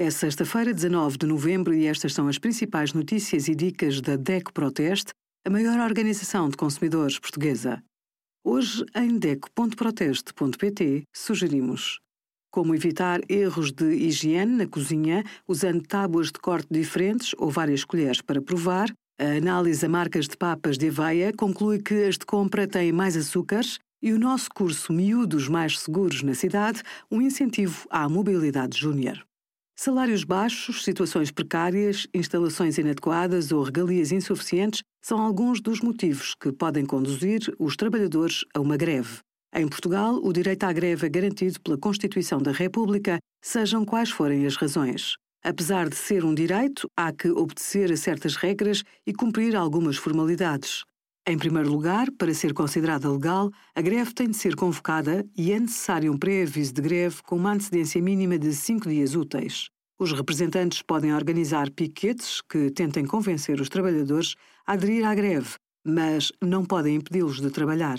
É sexta-feira, 19 de novembro, e estas são as principais notícias e dicas da DECO Proteste, a maior organização de consumidores portuguesa. Hoje, em DECO.proteste.pt, sugerimos como evitar erros de higiene na cozinha usando tábuas de corte diferentes ou várias colheres para provar. A análise a marcas de papas de aveia conclui que as de compra têm mais açúcares e o nosso curso Miúdos Mais Seguros na Cidade, um incentivo à mobilidade júnior. Salários baixos, situações precárias, instalações inadequadas ou regalias insuficientes são alguns dos motivos que podem conduzir os trabalhadores a uma greve. Em Portugal, o direito à greve é garantido pela Constituição da República, sejam quais forem as razões. Apesar de ser um direito, há que obedecer a certas regras e cumprir algumas formalidades. Em primeiro lugar, para ser considerada legal, a greve tem de ser convocada e é necessário um pré-aviso de greve com uma antecedência mínima de cinco dias úteis. Os representantes podem organizar piquetes que tentem convencer os trabalhadores a aderir à greve, mas não podem impedi-los de trabalhar.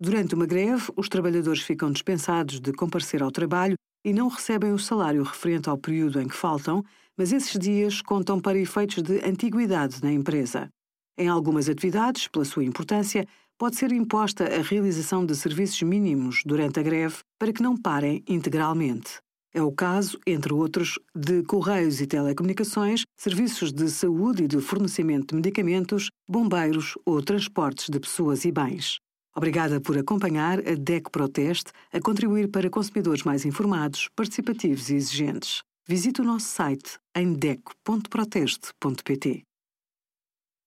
Durante uma greve, os trabalhadores ficam dispensados de comparecer ao trabalho e não recebem o salário referente ao período em que faltam, mas esses dias contam para efeitos de antiguidade na empresa. Em algumas atividades, pela sua importância, pode ser imposta a realização de serviços mínimos durante a greve para que não parem integralmente. É o caso, entre outros, de correios e telecomunicações, serviços de saúde e de fornecimento de medicamentos, bombeiros ou transportes de pessoas e bens. Obrigada por acompanhar a DEC Proteste a contribuir para consumidores mais informados, participativos e exigentes. Visite o nosso site em deco.proteste.pt.